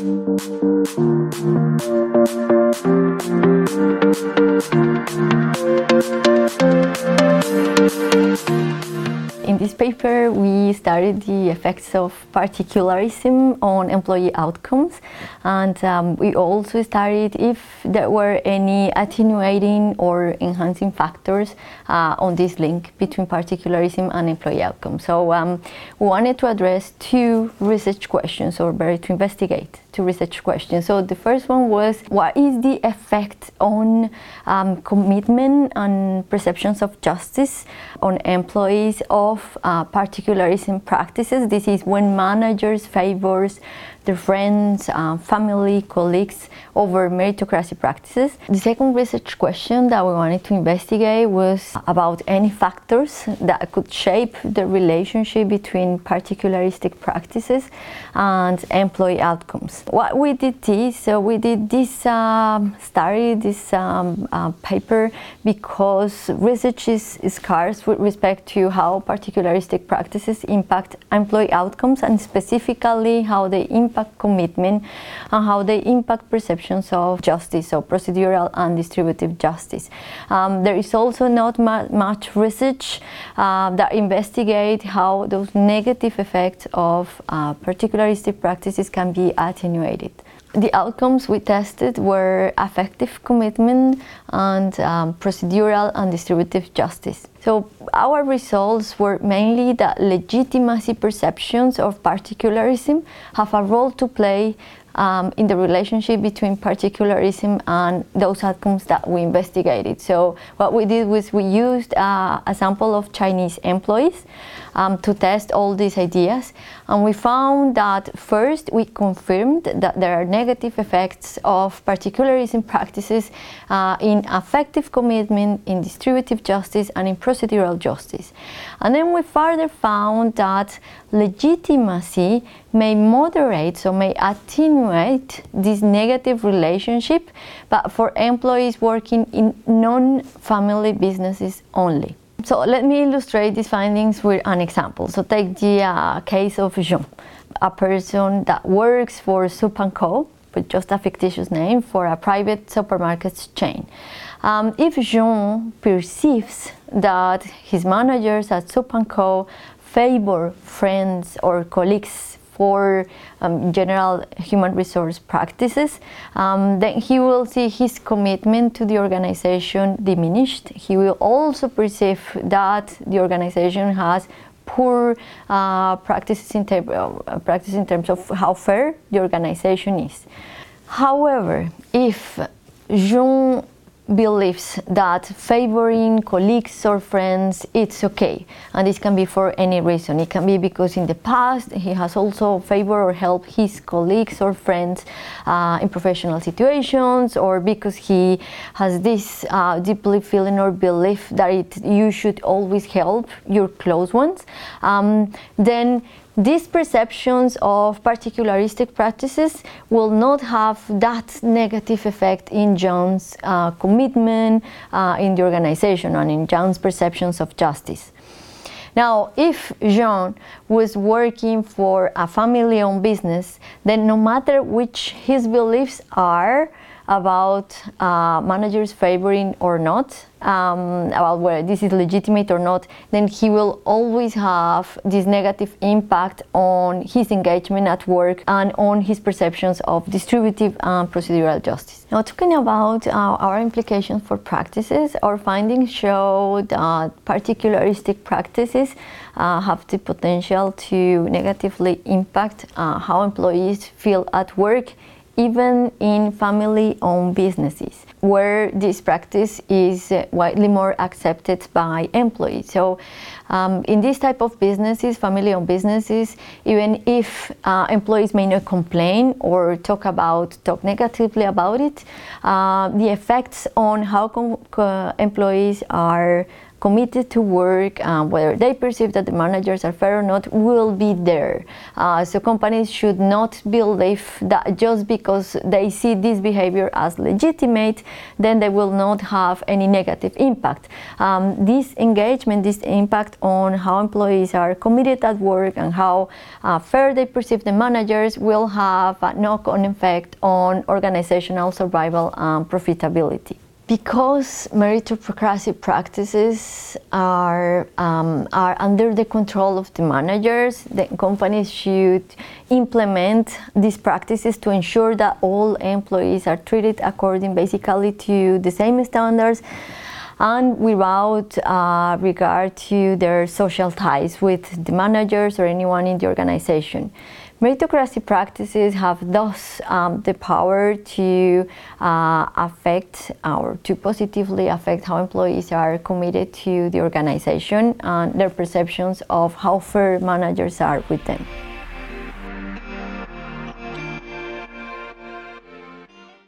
In this paper, we studied the effects of particularism on employee outcomes, and um, we also studied if there were any attenuating or enhancing factors uh, on this link between particularism and employee outcomes. So um, we wanted to address two research questions, or better, to investigate two research questions. So the first one was, what is the effect on um, commitment and perceptions of justice on employees of uh, particularism practices. This is when managers favors friends, uh, family, colleagues over meritocracy practices. The second research question that we wanted to investigate was about any factors that could shape the relationship between particularistic practices and employee outcomes. What we did so we did this um, study, this um, uh, paper, because research is, is scarce with respect to how particularistic practices impact employee outcomes and specifically how they impact commitment and how they impact perceptions of justice, so procedural and distributive justice. Um, there is also not ma- much research uh, that investigate how those negative effects of uh, particularistic practices can be attenuated. The outcomes we tested were affective commitment and um, procedural and distributive justice. So, our results were mainly that legitimacy perceptions of particularism have a role to play um, in the relationship between particularism and those outcomes that we investigated. So, what we did was we used uh, a sample of Chinese employees um, to test all these ideas, and we found that first we confirmed that there are negative effects of particularism practices uh, in affective commitment, in distributive justice, and in procedural justice. And then we further found that legitimacy may moderate, so may attenuate this negative relationship, but for employees working in non family businesses only. So let me illustrate these findings with an example. So take the uh, case of Jean, a person that works for Soup & Co., with just a fictitious name, for a private supermarket chain. Um, if Jean perceives that his managers at Soup & Co. favor friends or colleagues for um, general human resource practices, um, then he will see his commitment to the organization diminished. He will also perceive that the organization has poor uh, practices in, ter- uh, practice in terms of how fair the organization is. However, if Jean believes that favoring colleagues or friends it's okay. And this can be for any reason. It can be because in the past he has also favored or helped his colleagues or friends uh, in professional situations or because he has this uh, deeply feeling or belief that it, you should always help your close ones. Um, then these perceptions of particularistic practices will not have that negative effect in Jean's uh, commitment uh, in the organization and in Jean's perceptions of justice. Now, if Jean was working for a family owned business, then no matter which his beliefs are, about uh, managers favoring or not, um, about whether this is legitimate or not, then he will always have this negative impact on his engagement at work and on his perceptions of distributive and procedural justice. Now, talking about uh, our implications for practices, our findings show that particularistic practices uh, have the potential to negatively impact uh, how employees feel at work even in family owned businesses where this practice is widely more accepted by employees. So, um, in this type of businesses, family owned businesses, even if uh, employees may not complain or talk about, talk negatively about it, uh, the effects on how com- employees are committed to work, um, whether they perceive that the managers are fair or not, will be there. Uh, so companies should not believe that just because they see this behavior as legitimate, then they will not have any negative impact. Um, this engagement, this impact on how employees are committed at work and how uh, fair they perceive the managers will have a knock-on effect on organizational survival and profitability because meritocracy practices are, um, are under the control of the managers, the companies should implement these practices to ensure that all employees are treated according basically to the same standards and without uh, regard to their social ties with the managers or anyone in the organization. Meritocracy practices have thus um, the power to uh, affect or to positively affect how employees are committed to the organization and their perceptions of how fair managers are with them.